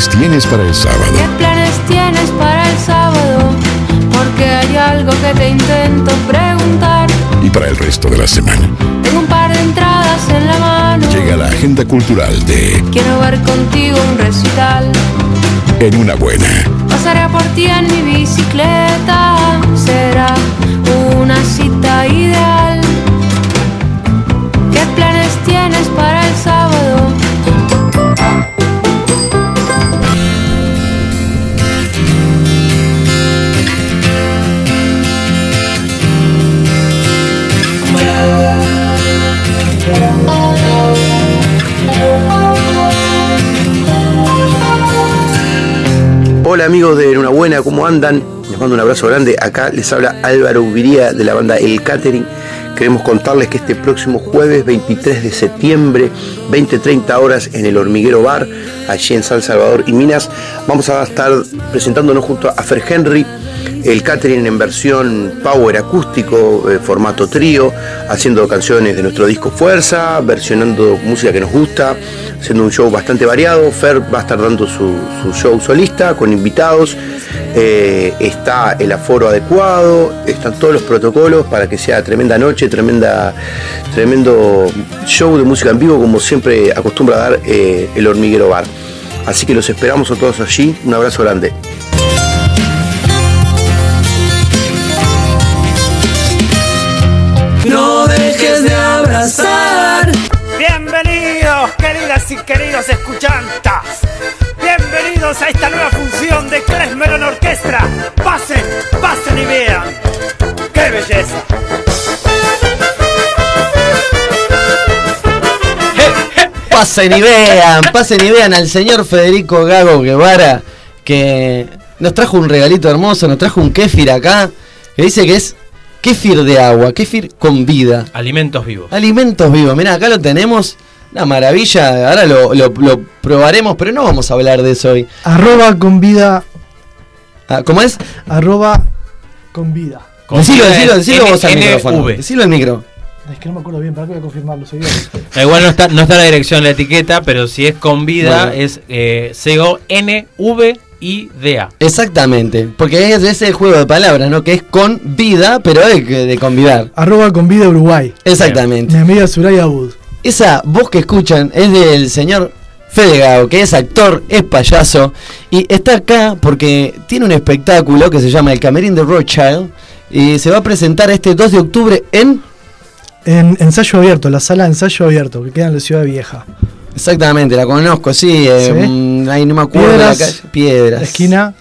planes tienes para el sábado? ¿Qué planes tienes para el sábado? Porque hay algo que te intento preguntar. Y para el resto de la semana. Tengo un par de entradas en la mano. Llega la agenda cultural de Quiero ver contigo un recital. En una buena. Pasaré por ti en mi bicicleta. Será una cita ideal. ¿Qué planes tienes para el sábado? Enhorabuena, ¿cómo andan? Les mando un abrazo grande. Acá les habla Álvaro Ubiría de la banda El Catering. Queremos contarles que este próximo jueves 23 de septiembre, 20-30 horas en el Hormiguero Bar, allí en San Salvador y Minas, vamos a estar presentándonos junto a Fer Henry, el catering en versión power acústico, eh, formato trío, haciendo canciones de nuestro disco Fuerza, versionando música que nos gusta, haciendo un show bastante variado. Fer va a estar dando su show solista con invitados. Eh, está el aforo adecuado, están todos los protocolos para que sea tremenda noche, tremenda, tremendo show de música en vivo, como siempre acostumbra dar eh, el hormiguero bar. Así que los esperamos a todos allí. Un abrazo grande. No dejes de abrazar. Queridas y queridos escuchantas. Bienvenidos a esta nueva función de Klesmeron Orquestra. Pasen, pasen y vean. ¡Qué belleza! Pasen y vean, pasen y vean al señor Federico Gago Guevara, que nos trajo un regalito hermoso, nos trajo un kéfir acá, que dice que es kéfir de agua, kéfir con vida. Alimentos vivos. Alimentos vivos, mirá, acá lo tenemos, una maravilla, ahora lo, lo- lo probaremos, pero no vamos a hablar de eso hoy. Arroba con vida. Ah, ¿Cómo es? Arroba con vida. Decilo, vida decilo, decilo vos al micrófono. Decilo al micro. Es que no me acuerdo bien, para que voy a confirmarlo. Igual no está, no está la dirección la etiqueta, pero si es con vida Bueno. es eh, C-O-N-V-I-D-A. Exactamente, porque es, es el juego de palabras, ¿no? Que es con vida, pero de, de convidar. Arroba con vida Uruguay. Exactamente. Mi amiga Suraya Abud. Esa voz que escuchan es del señor Fede Gago, que es actor, es payaso, y está acá porque tiene un espectáculo que se llama El Camerín de Rothschild, y se va a presentar este 2 de octubre en... En ensayo abierto, la sala de ensayo abierto, que queda en la ciudad vieja. Exactamente, la conozco, sí, eh, Sí. mm, ahí no me acuerdo de la Piedras, calle. Piedras. Esquina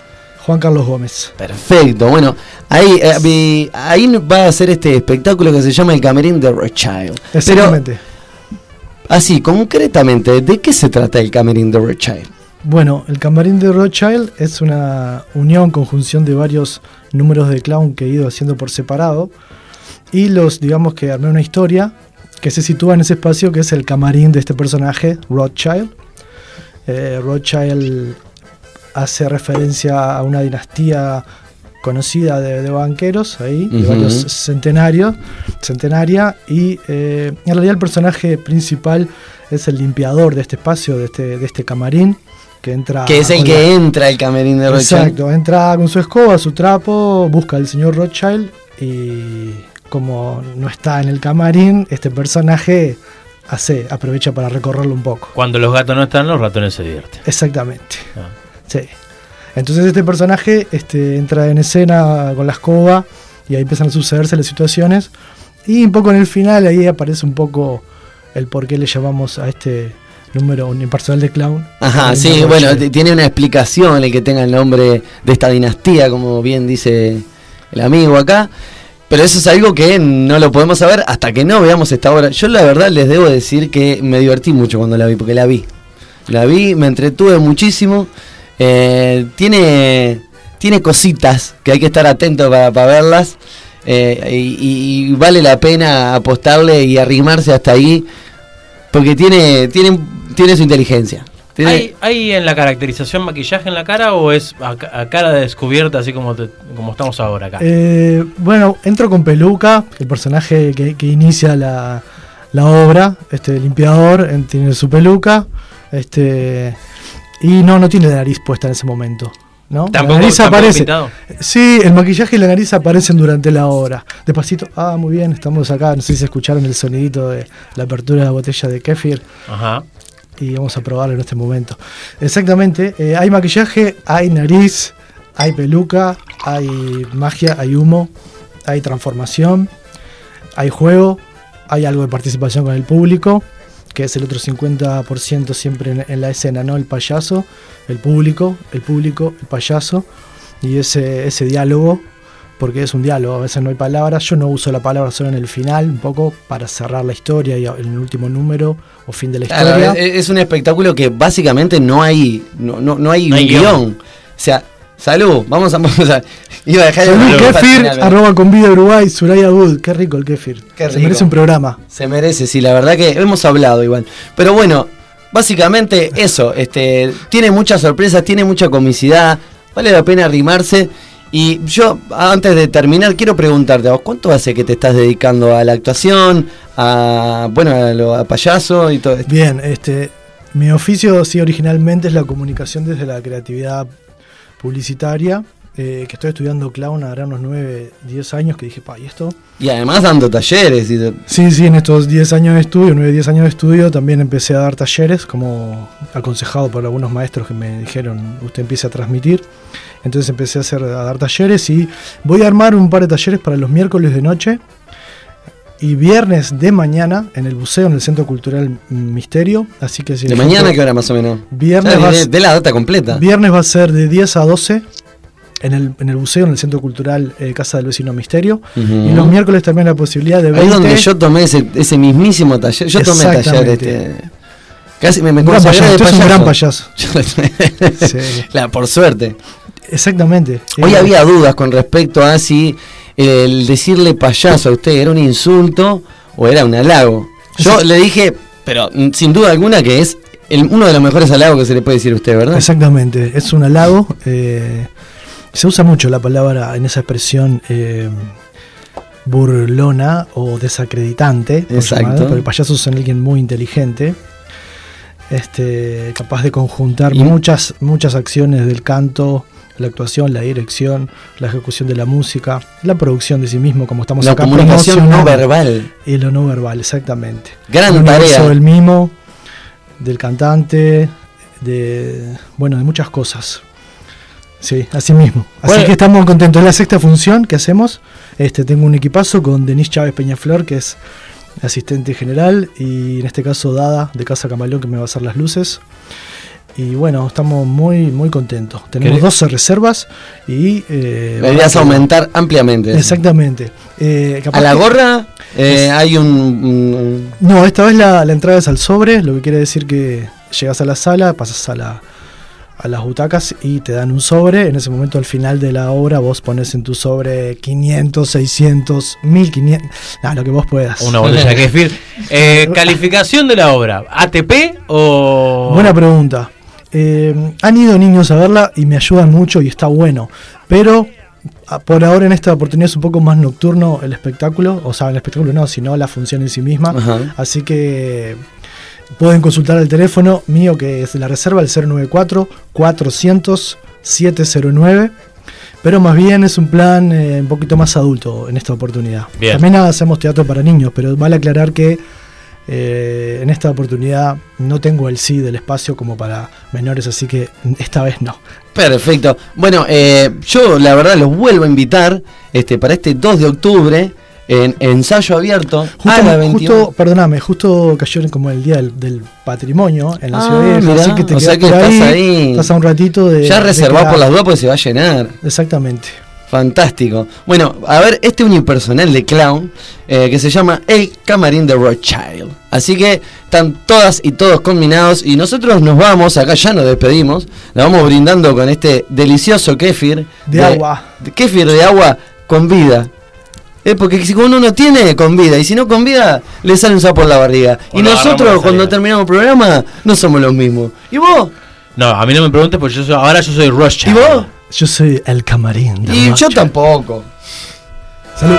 Juan Carlos Gómez. Perfecto, bueno, ahí, eh, ahí va a ser este espectáculo que se llama El Camerín de Rothschild. Exactamente. Pero, así, concretamente, ¿de qué se trata el Camerín de Rothschild? Bueno, el camarín de Rothschild es una unión, conjunción de varios números de clown que he ido haciendo por separado. Y los, digamos que armé una historia que se sitúa en ese espacio que es el camarín de este personaje, Rothschild. Eh, Rothschild hace referencia a una dinastía conocida de, de banqueros ahí, de varios centenarios, centenaria, y eh, en realidad el personaje principal es el limpiador de este espacio, de este, de este camarín, que entra... que es el que la- entra al Camerín de Rothschild. Exacto, entra con su escoba, su trapo, busca al señor Rothschild y como no está en el camarín, este personaje hace, aprovecha para recorrerlo un poco. Cuando los gatos no están, los ratones se divierten. Exactamente. Ah. Sí. Entonces este personaje este, entra en escena con la escoba y ahí empiezan a sucederse las situaciones. Y un poco en el final ahí aparece un poco el por qué le llamamos a este número unipersonal de clown. Ajá, sí, bueno, tiene una explicación el que tenga el nombre de esta dinastía, como bien dice el amigo acá. Pero eso es algo que no lo podemos saber hasta que no veamos esta obra. Yo la verdad les debo decir que me divertí mucho cuando la vi, porque la vi. La vi, me entretuve muchísimo. Eh, tiene, tiene cositas que hay que estar atento para, para verlas. eh, y, y vale la pena apostarle y arrimarse hasta ahí. Porque tiene, tiene, tiene su inteligencia. Tiene- ¿Hay, hay en la caracterización maquillaje en la cara o es a, ca- a cara descubierta así como, te- como estamos ahora acá? Eh, bueno, entro con peluca, el personaje que, que inicia la, la obra, este limpiador, en- tiene su peluca, este Y no, no tiene la nariz puesta en ese momento. ¿no? Tampoco- la nariz aparece. pintado. Sí, el maquillaje y la nariz aparecen durante la obra. Despacito, ah, muy bien, estamos acá. No sé si escucharon el sonidito de la apertura de la botella de kefir. Ajá. y vamos a probarlo en este momento. Exactamente, eh, hay maquillaje, hay nariz, hay peluca, hay magia, hay humo, hay transformación, hay juego, hay algo de participación con el público, que es el otro 50% siempre en, en la escena, ¿no? El payaso, el público, el público, el payaso, y ese, ese diálogo, porque es un diálogo, a veces no hay palabras, yo no uso la palabra solo en el final, un poco para cerrar la historia y en el último número o fin de la Claro, historia. es, es un espectáculo que básicamente no hay no, no, no hay No hay un guion. guion. O sea, salud, vamos a, vamos a iba a dejar el Salud, el kefir, final, pero arroba con vida Uruguay, Suraya Wood, qué rico el kefir. Qué Se rico. merece un programa. Se merece, sí, la verdad que hemos hablado igual. Pero bueno, básicamente eso, este, tiene muchas sorpresas, tiene mucha comicidad, vale la pena arrimarse. Y yo, antes de terminar, quiero preguntarte, ¿a vos cuánto hace que te estás dedicando a la actuación, a, bueno, a lo a payaso y todo esto? Bien, este, mi oficio sí originalmente es la comunicación desde la creatividad publicitaria, eh, que estoy estudiando clown ahora unos 9, 10 años, que dije, pa, ¿y esto? Y además dando talleres y Sí, sí, en estos 10 años de estudio, 9, 10 años de estudio, también empecé a dar talleres, como aconsejado por algunos maestros que me dijeron, usted empiece a transmitir. Entonces empecé a, hacer, a dar talleres y voy a armar un par de talleres para los miércoles de noche y viernes de mañana en el buceo, en el Centro Cultural Misterio. Así que si ¿De mañana qué hora más o menos? Viernes de, la data completa. Viernes va a ser de 10 a 12 en el, en el buceo, en el Centro Cultural eh, Casa del Vecino Misterio. Y los miércoles también la posibilidad de Ahí 20. donde yo tomé ese, ese mismísimo taller. Yo tomé taller este. Casi me, me Un gran payaso, es un gran payaso. payaso. Sí. La, por suerte. Exactamente. Hoy Eh, había dudas con respecto a si el decirle payaso a usted era un insulto o era un halago. Yo le dije, pero sin duda alguna que es el- uno de los mejores halagos que se le puede decir a usted, ¿verdad? Exactamente, es un halago. eh, se usa mucho la palabra en esa expresión eh, burlona o desacreditante. por Exacto. llamar, Porque payasos son alguien muy inteligente. Este, capaz de conjuntar Y- muchas, muchas acciones del canto, la actuación, la dirección, la ejecución de la música, la producción de sí mismo, como estamos La acá comunicación no verbal. Y lo no verbal, exactamente. Gran El tarea. del mimo, del cantante, de bueno, de muchas cosas. Sí, así mismo. Así Bueno. que estamos contentos. La sexta función que hacemos. Este, tengo un equipazo con Denise Chávez Peñaflor, que es asistente general, y en este caso Dada de Casa Camaleón, que me va a hacer las luces. Y bueno, estamos muy, muy contentos. Tenemos ¿Querés? 12 reservas y... Eh, Deberías va- aumentar ampliamente. Exactamente. Eh, capaz A la que- gorra eh, Es- hay un, un- No, esta vez la, la entrada es al sobre, lo que quiere decir que llegas a la sala, pasas a, la, a las butacas y te dan un sobre. En ese momento, al final de la obra, vos pones en tu sobre 500, 600, 1500, nada, lo que vos puedas. Una botella de kefir. Eh, calificación de la obra. ¿ATP o.? Buena pregunta. Eh, han ido niños a verla y me ayudan mucho y está bueno. Pero a- por ahora en esta oportunidad es un poco más nocturno el espectáculo. O sea, el espectáculo no, sino la función en sí misma. Ajá. Así que pueden consultar el teléfono mío que es la reserva, el 094-400-709. Pero más bien es un plan eh, un poquito más adulto en esta oportunidad. Bien. También hacemos teatro para niños, pero vale aclarar que eh, en esta oportunidad no tengo el sí del espacio como para menores, así que esta vez no. Perfecto. Bueno, eh, yo la verdad los vuelvo a invitar este, para este 2 de octubre en ensayo abierto Justo, a la 21. justo, perdóname, justo cayó como el día del, del patrimonio en la Ah, ciudad vieja, mirá, así que te o sea que estás ahí, ahí. estás a un ratito de... ya de reservado por las dudas porque se va a llenar. Exactamente. Fantástico. Bueno, a ver, este unipersonal de clown eh, que se llama El Camarín de Rothschild. Así que están todas y todos combinados y nosotros nos vamos, acá ya nos despedimos, nos vamos brindando con este delicioso kéfir. De agua. de- kéfir de agua con vida. Eh, porque si uno no tiene, con vida. Y si no con vida, le sale un sapo por la barriga. O y nosotros, de cuando terminamos el programa, no somos los mismos. ¿Y vos? No, a mí no me preguntes porque yo soy- ahora yo soy ¿Y Rothschild. vos? Yo soy el camarín. de Y yo tampoco. Salud.